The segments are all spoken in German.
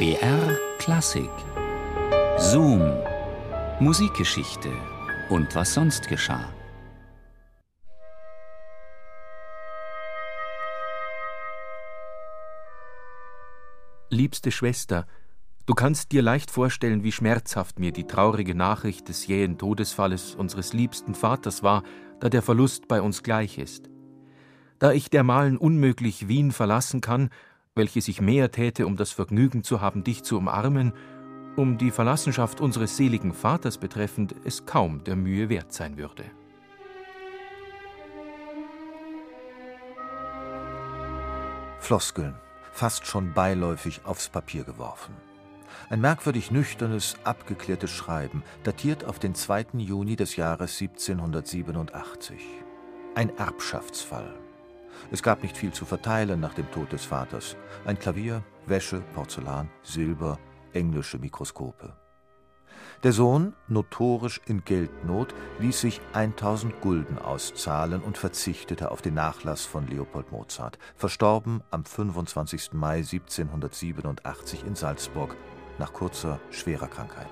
BR Klassik Zoom Musikgeschichte und was sonst geschah. Liebste Schwester, du kannst dir leicht vorstellen, wie schmerzhaft mir die traurige Nachricht des jähen Todesfalles unseres liebsten Vaters war, da der Verlust bei uns gleich ist. Da ich dermalen unmöglich Wien verlassen kann, welches ich mehr täte, um das Vergnügen zu haben, dich zu umarmen, um die Verlassenschaft unseres seligen Vaters betreffend, es kaum der Mühe wert sein würde. Floskeln, fast schon beiläufig aufs Papier geworfen. Ein merkwürdig nüchternes, abgeklärtes Schreiben, datiert auf den 2. Juni des Jahres 1787. Ein Erbschaftsfall. Es gab nicht viel zu verteilen nach dem Tod des Vaters. Ein Klavier, Wäsche, Porzellan, Silber, englische Mikroskope. Der Sohn, notorisch in Geldnot, ließ sich 1000 Gulden auszahlen und verzichtete auf den Nachlass von Leopold Mozart, verstorben am 25. Mai 1787 in Salzburg nach kurzer, schwerer Krankheit.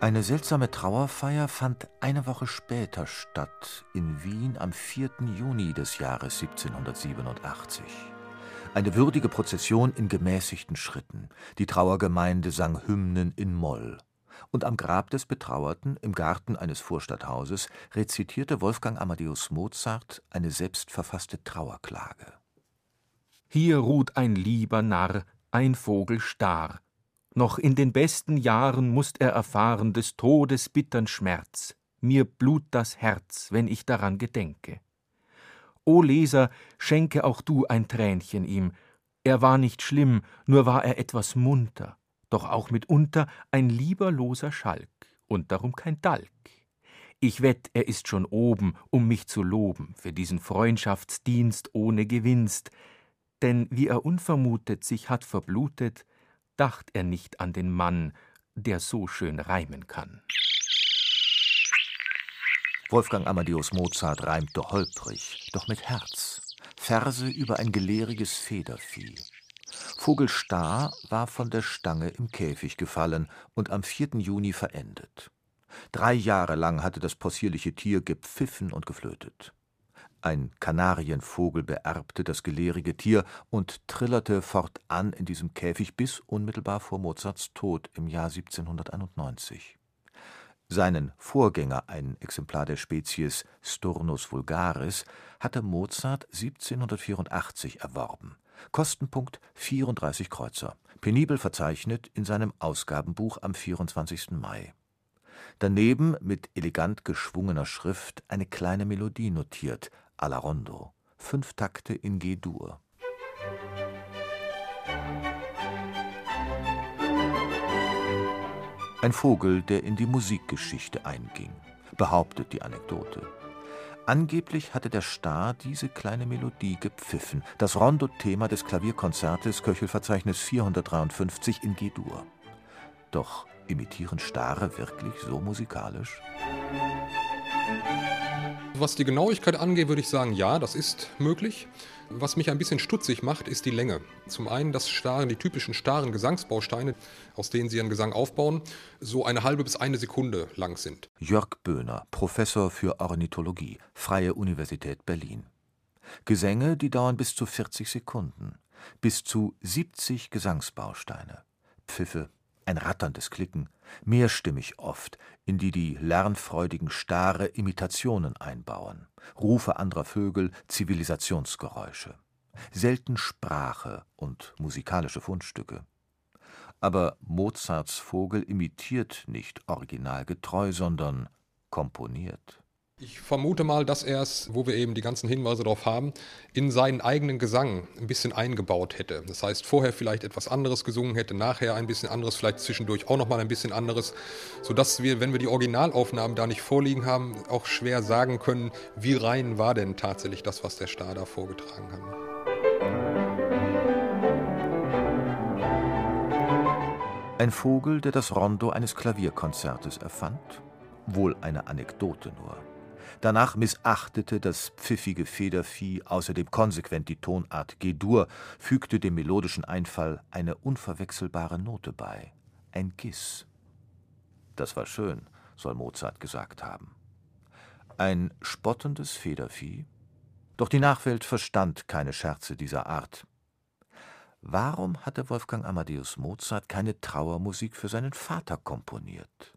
Eine seltsame Trauerfeier fand eine Woche später statt, in Wien am 4. Juni des Jahres 1787. Eine würdige Prozession in gemäßigten Schritten. Die Trauergemeinde sang Hymnen in Moll. Und am Grab des Betrauerten, im Garten eines Vorstadthauses, rezitierte Wolfgang Amadeus Mozart eine selbstverfasste Trauerklage. Hier ruht ein lieber Narr, ein Vogel starr. Noch in den besten Jahren musst er erfahren des Todes bittern Schmerz. Mir blut das Herz, wenn ich daran gedenke. O Leser, schenke auch du ein Tränchen ihm. Er war nicht schlimm, nur war er etwas munter, doch auch mitunter ein lieberloser Schalk und darum kein Dalk. Ich wett, er ist schon oben, um mich zu loben für diesen Freundschaftsdienst ohne Gewinst, denn wie er unvermutet sich hat verblutet, dacht er nicht an den Mann, der so schön reimen kann. Wolfgang Amadeus Mozart reimte holprig, doch mit Herz, Verse über ein gelehriges Federvieh. Vogel Star war von der Stange im Käfig gefallen und am 4. Juni verendet. Drei Jahre lang hatte das possierliche Tier gepfiffen und geflötet. Ein Kanarienvogel beerbte das gelehrige Tier und trillerte fortan in diesem Käfig bis unmittelbar vor Mozarts Tod im Jahr 1791. Seinen Vorgänger, ein Exemplar der Spezies Sturnus vulgaris, hatte Mozart 1784 erworben. Kostenpunkt 34 Kreuzer, penibel verzeichnet in seinem Ausgabenbuch am 24. Mai. Daneben mit elegant geschwungener Schrift eine kleine Melodie notiert, alla Rondo, fünf Takte in G-Dur. Ein Vogel, der in die Musikgeschichte einging, behauptet die Anekdote. Angeblich hatte der Star diese kleine Melodie gepfiffen, das Rondo-Thema des Klavierkonzertes Köchelverzeichnis 453 in G-Dur. Doch imitieren Stare wirklich so musikalisch? Was die Genauigkeit angeht, würde ich sagen, ja, das ist möglich. Was mich ein bisschen stutzig macht, ist die Länge. Zum einen, dass starren, die typischen starren Gesangsbausteine, aus denen sie ihren Gesang aufbauen, so eine halbe bis eine Sekunde lang sind. Jörg Böhner, Professor für Ornithologie, Freie Universität Berlin. Gesänge, die dauern bis zu 40 Sekunden. Bis zu 70 Gesangsbausteine. Pfiffe, ein ratterndes Klicken, mehrstimmig oft, in die die lernfreudigen Stare Imitationen einbauen, Rufe anderer Vögel, Zivilisationsgeräusche, selten Sprache und musikalische Fundstücke. Aber Mozarts Vogel imitiert nicht originalgetreu, sondern komponiert. Ich vermute mal, dass er es, wo wir eben die ganzen Hinweise darauf haben, in seinen eigenen Gesang ein bisschen eingebaut hätte. Das heißt, vorher vielleicht etwas anderes gesungen hätte, nachher ein bisschen anderes, vielleicht zwischendurch auch nochmal ein bisschen anderes, sodass wir, wenn wir die Originalaufnahmen da nicht vorliegen haben, auch schwer sagen können, wie rein war denn tatsächlich das, was der Star da vorgetragen hat. Ein Vogel, der das Rondo eines Klavierkonzertes erfand? Wohl eine Anekdote nur. Danach missachtete das pfiffige Federvieh außerdem konsequent die Tonart G-Dur, fügte dem melodischen Einfall eine unverwechselbare Note bei, ein Giss. Das war schön, soll Mozart gesagt haben. Ein spottendes Federvieh? Doch die Nachwelt verstand keine Scherze dieser Art. Warum hatte Wolfgang Amadeus Mozart keine Trauermusik für seinen Vater komponiert?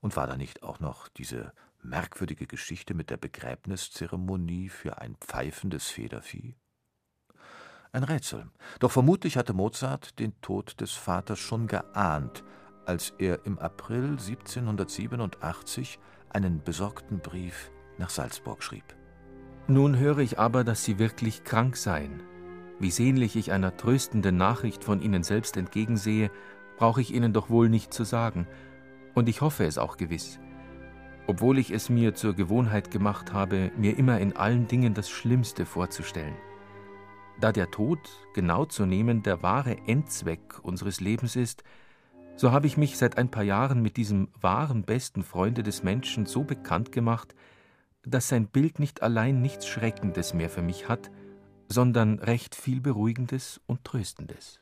Und war da nicht auch noch diese merkwürdige Geschichte mit der Begräbniszeremonie für ein pfeifendes Federvieh? Ein Rätsel. Doch vermutlich hatte Mozart den Tod des Vaters schon geahnt, als er im April 1787 einen besorgten Brief nach Salzburg schrieb. Nun höre ich aber, dass Sie wirklich krank seien. Wie sehnlich ich einer tröstenden Nachricht von Ihnen selbst entgegensehe, brauche ich Ihnen doch wohl nicht zu sagen, und ich hoffe es auch gewiss. Obwohl ich es mir zur Gewohnheit gemacht habe, mir immer in allen Dingen das Schlimmste vorzustellen. Da der Tod, genau zu nehmen, der wahre Endzweck unseres Lebens ist, so habe ich mich seit ein paar Jahren mit diesem wahren besten Freunde des Menschen so bekannt gemacht, dass sein Bild nicht allein nichts Schreckendes mehr für mich hat, sondern recht viel Beruhigendes und Tröstendes.